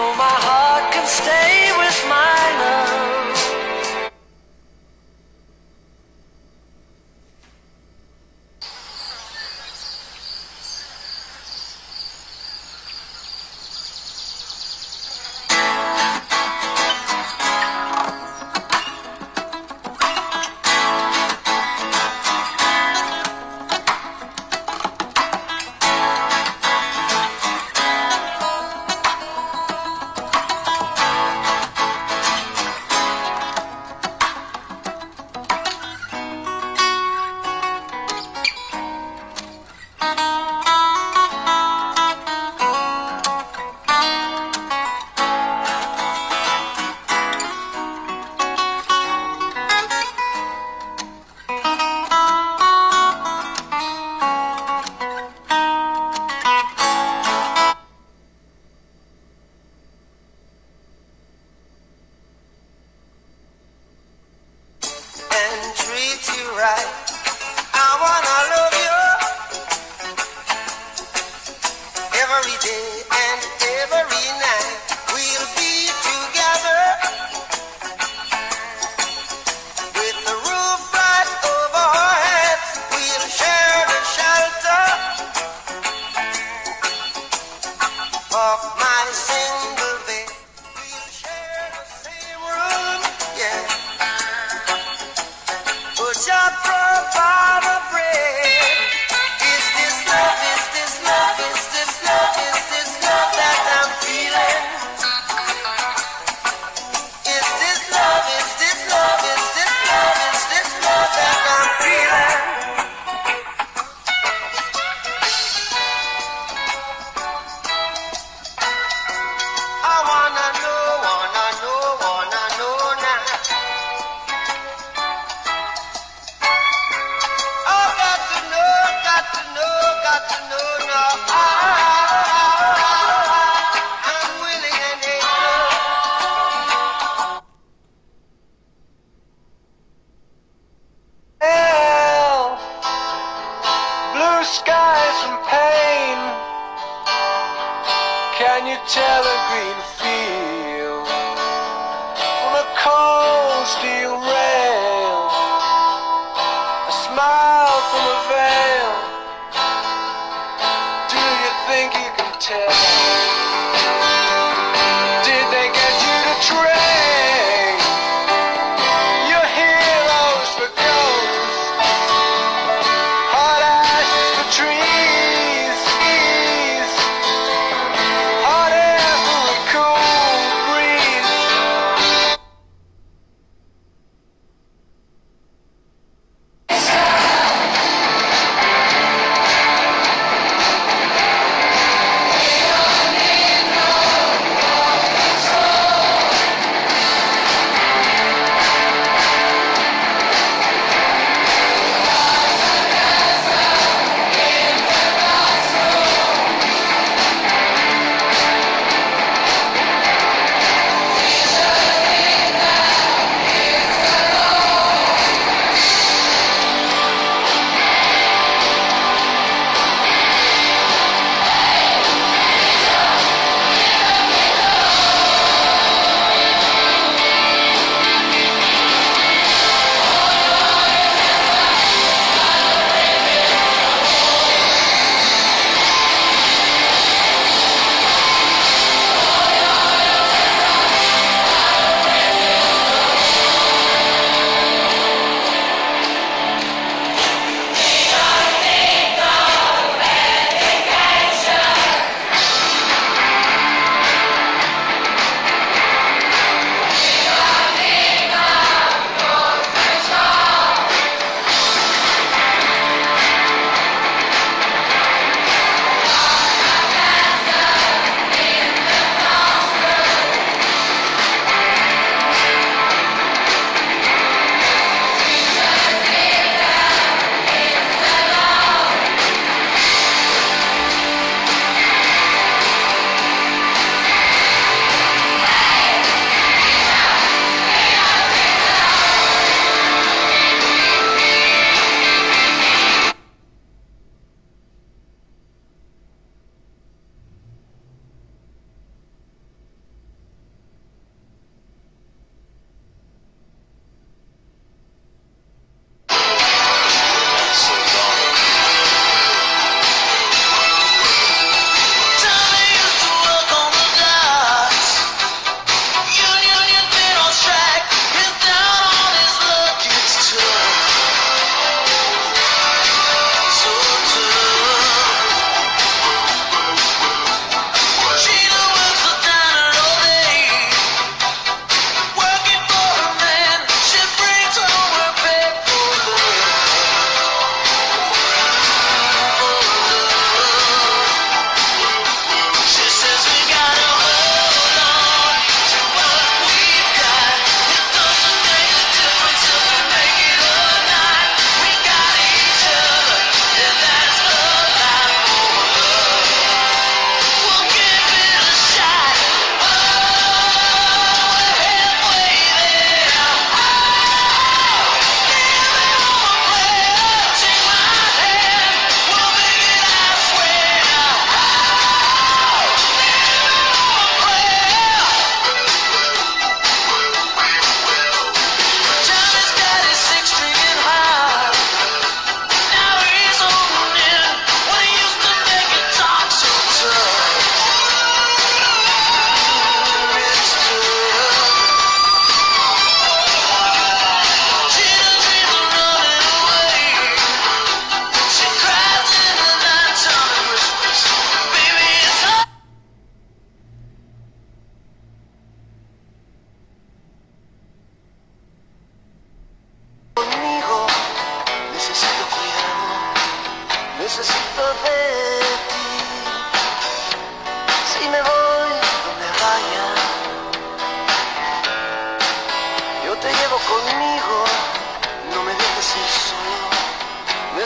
my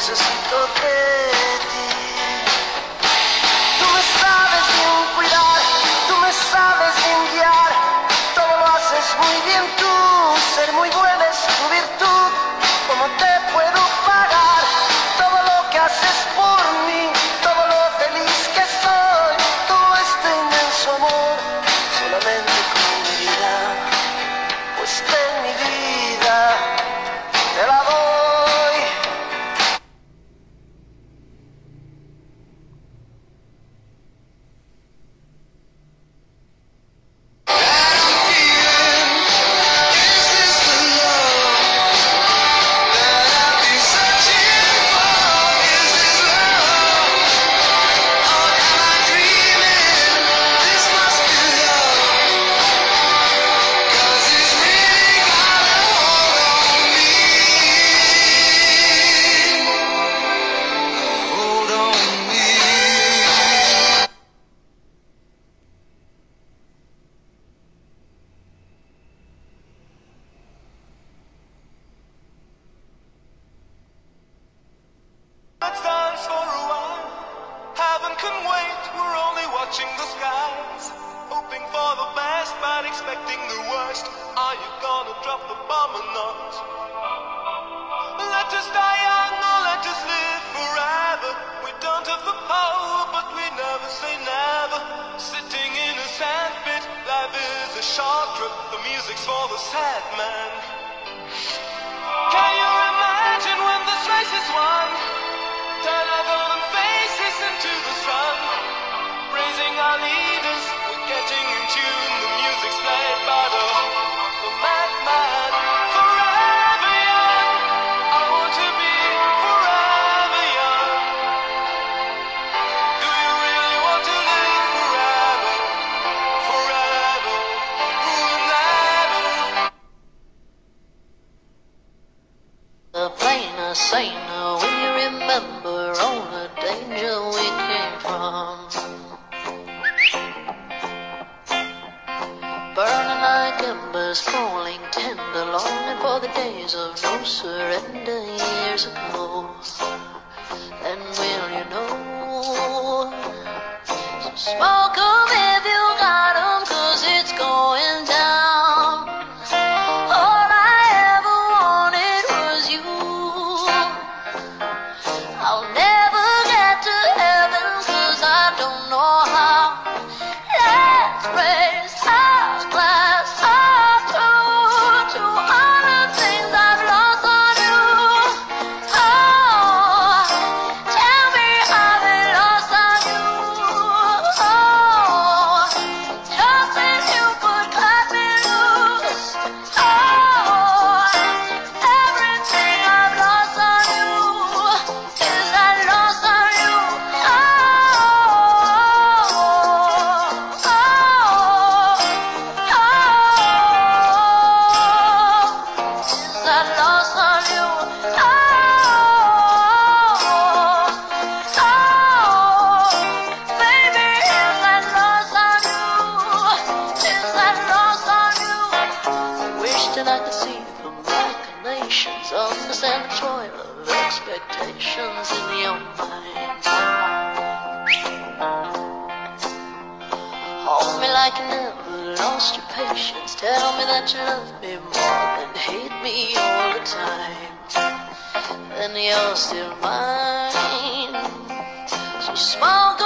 necesito de sad man. Can you imagine when this race is won? Turn our golden faces into the sun, raising our leaders. saying. Tell me that you love me more than hate me all the time. Then you're still mine. So smile,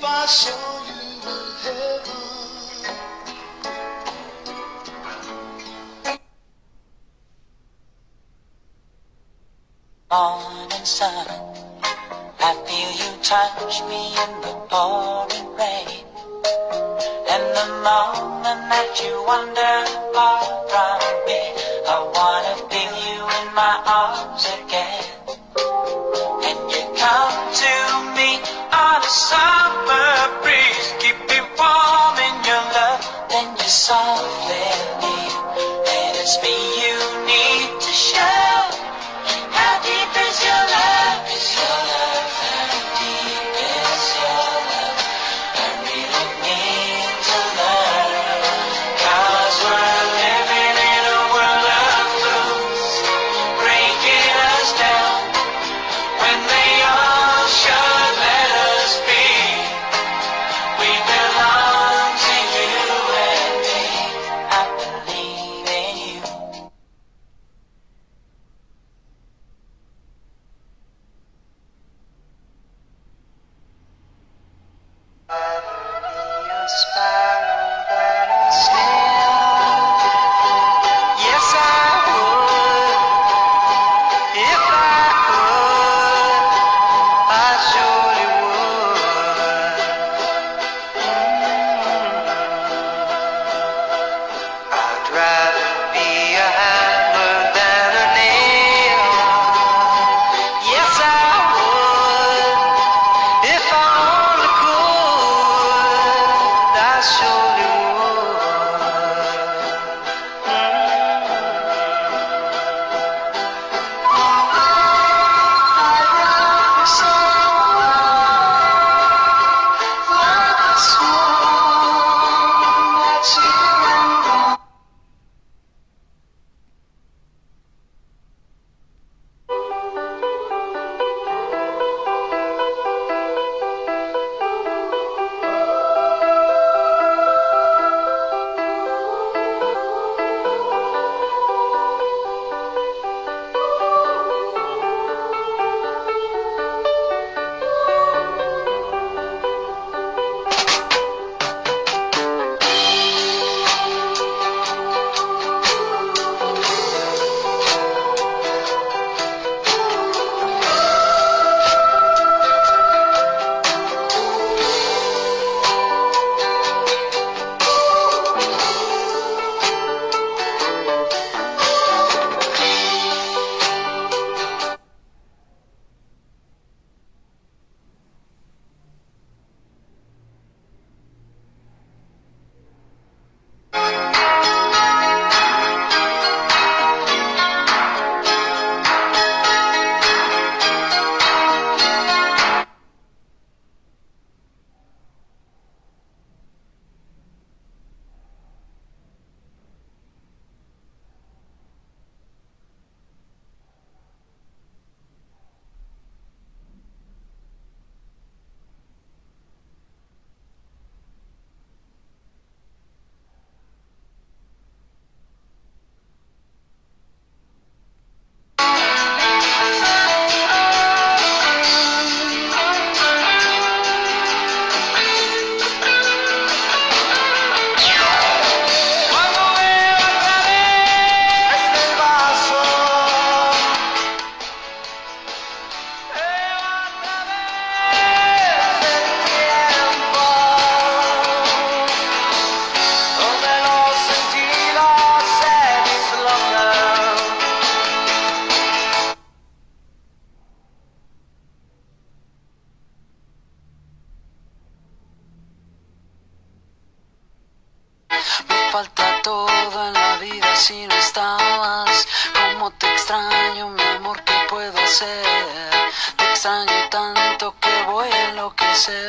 show you the heaven. morning sun. I feel you touch me in the pouring rain. And the moment that you wander far from me, I wanna feel you in my arms again. And you come to me on a summer you softly leave. And it's me you falta todo en la vida si no estabas. Como te extraño, mi amor, ¿qué puedo hacer? Te extraño tanto que voy a enloquecer.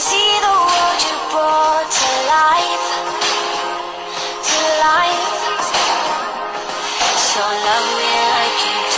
See the world you brought to life, to life. So love me like you.